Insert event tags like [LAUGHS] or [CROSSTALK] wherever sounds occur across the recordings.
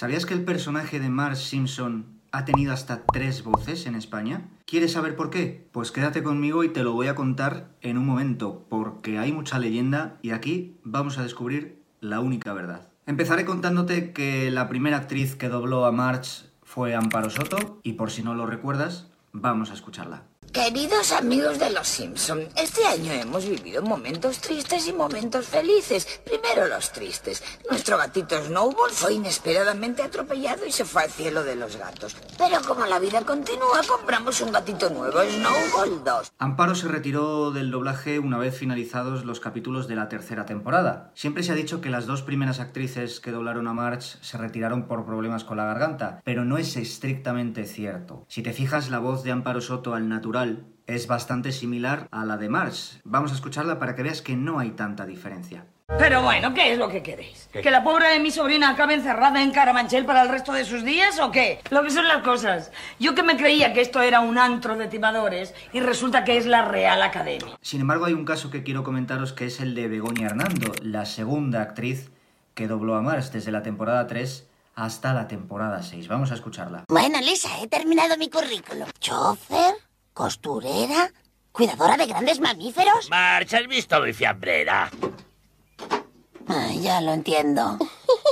¿Sabías que el personaje de Marge Simpson ha tenido hasta tres voces en España? ¿Quieres saber por qué? Pues quédate conmigo y te lo voy a contar en un momento, porque hay mucha leyenda y aquí vamos a descubrir la única verdad. Empezaré contándote que la primera actriz que dobló a Marge fue Amparo Soto y por si no lo recuerdas, vamos a escucharla. Queridos amigos de Los Simpson, este año hemos vivido momentos tristes y momentos felices. Primero los tristes. Nuestro gatito Snowball fue inesperadamente atropellado y se fue al cielo de los gatos. Pero como la vida continúa, compramos un gatito nuevo, Snowball 2. Amparo se retiró del doblaje una vez finalizados los capítulos de la tercera temporada. Siempre se ha dicho que las dos primeras actrices que doblaron a March se retiraron por problemas con la garganta, pero no es estrictamente cierto. Si te fijas, la voz de Amparo Soto al natural es bastante similar a la de Marge. Vamos a escucharla para que veas que no hay tanta diferencia. Pero bueno, ¿qué es lo que queréis? ¿Que la pobre de mi sobrina acabe encerrada en Carabanchel para el resto de sus días o qué? Lo que son las cosas. Yo que me creía que esto era un antro de timadores y resulta que es la Real Academia. Sin embargo, hay un caso que quiero comentaros que es el de Begoña Hernando, la segunda actriz que dobló a Marge desde la temporada 3 hasta la temporada 6. Vamos a escucharla. Bueno, Lisa, he terminado mi currículum. ¿Chofer? ¿Costurera? ¿Cuidadora de grandes mamíferos? Marcha, ¿has visto mi fiambrera? ya lo entiendo.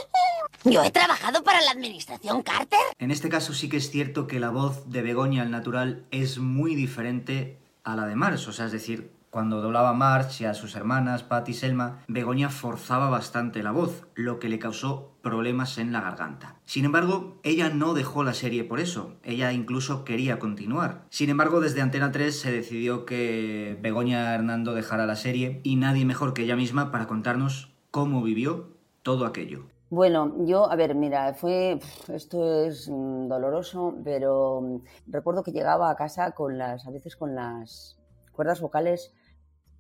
[LAUGHS] Yo he trabajado para la administración Carter. En este caso sí que es cierto que la voz de Begoña al natural es muy diferente a la de Mars, o sea, es decir, cuando doblaba a March y a sus hermanas, Pat y Selma, Begoña forzaba bastante la voz, lo que le causó problemas en la garganta. Sin embargo, ella no dejó la serie por eso, ella incluso quería continuar. Sin embargo, desde Antena 3 se decidió que Begoña Hernando dejara la serie y nadie mejor que ella misma para contarnos cómo vivió todo aquello. Bueno, yo, a ver, mira, fue, esto es mm, doloroso, pero mm, recuerdo que llegaba a casa con las, a veces con las cuerdas vocales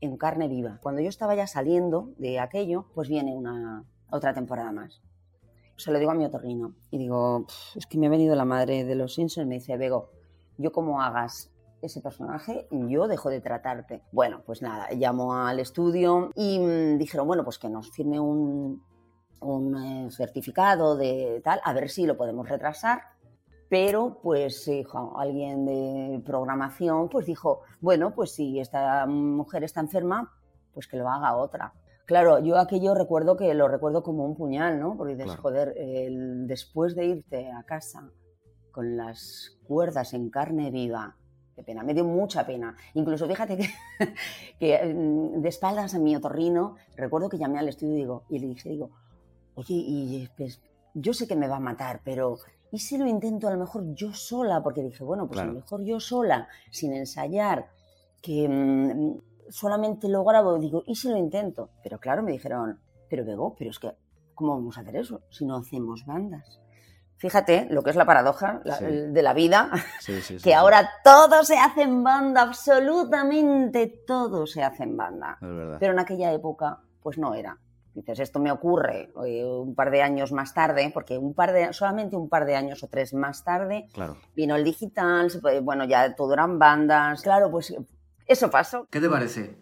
en carne viva. Cuando yo estaba ya saliendo de aquello, pues viene una otra temporada más. Se lo digo a mi otorrino y digo, es que me ha venido la madre de los Simpsons y me dice, Bego, yo como hagas ese personaje, yo dejo de tratarte. Bueno, pues nada, llamo al estudio y mm, dijeron, bueno, pues que nos firme un, eh, certificado de tal, a ver si lo podemos retrasar pero pues hijo, alguien de programación pues dijo, bueno, pues si esta mujer está enferma, pues que lo haga otra. Claro, yo aquello recuerdo que lo recuerdo como un puñal, ¿no? Porque dices, joder, después de irte a casa con las cuerdas en carne viva, qué pena, me dio mucha pena. Incluso fíjate que, [LAUGHS] que mm, de espaldas a mi otorrino, recuerdo que llamé al estudio y, digo, y le dije, digo, oye, y pues, yo sé que me va a matar, pero ¿y si lo intento a lo mejor yo sola? Porque dije, bueno, pues a lo mejor yo sola, sin ensayar, que mm, solamente lo grabo, digo, ¿y si lo intento? Pero claro, me dijeron, pero Bego, pero es que, ¿cómo vamos a hacer eso si no hacemos bandas? Fíjate lo que es la paradoja de la vida, [LAUGHS] que ahora todo se hace en banda, absolutamente todo se hace en banda. Pero en aquella época, pues no era. Dices, esto me ocurre eh, un par de años más tarde, porque un par de, solamente un par de años o tres más tarde vino el digital, bueno, ya todo eran bandas. Claro, pues eso pasó. ¿Qué te parece?